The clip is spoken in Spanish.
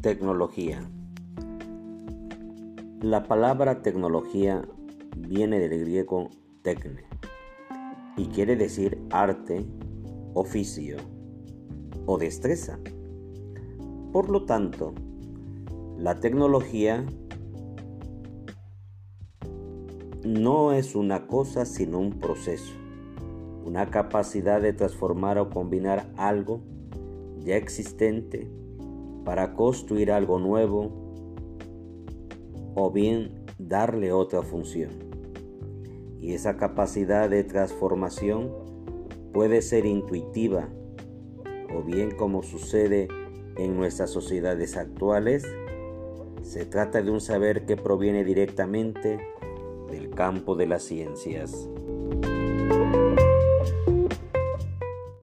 Tecnología. La palabra tecnología viene del griego tecne y quiere decir arte, oficio o destreza. Por lo tanto, la tecnología no es una cosa sino un proceso, una capacidad de transformar o combinar algo ya existente para construir algo nuevo o bien darle otra función. Y esa capacidad de transformación puede ser intuitiva o bien como sucede en nuestras sociedades actuales, se trata de un saber que proviene directamente del campo de las ciencias.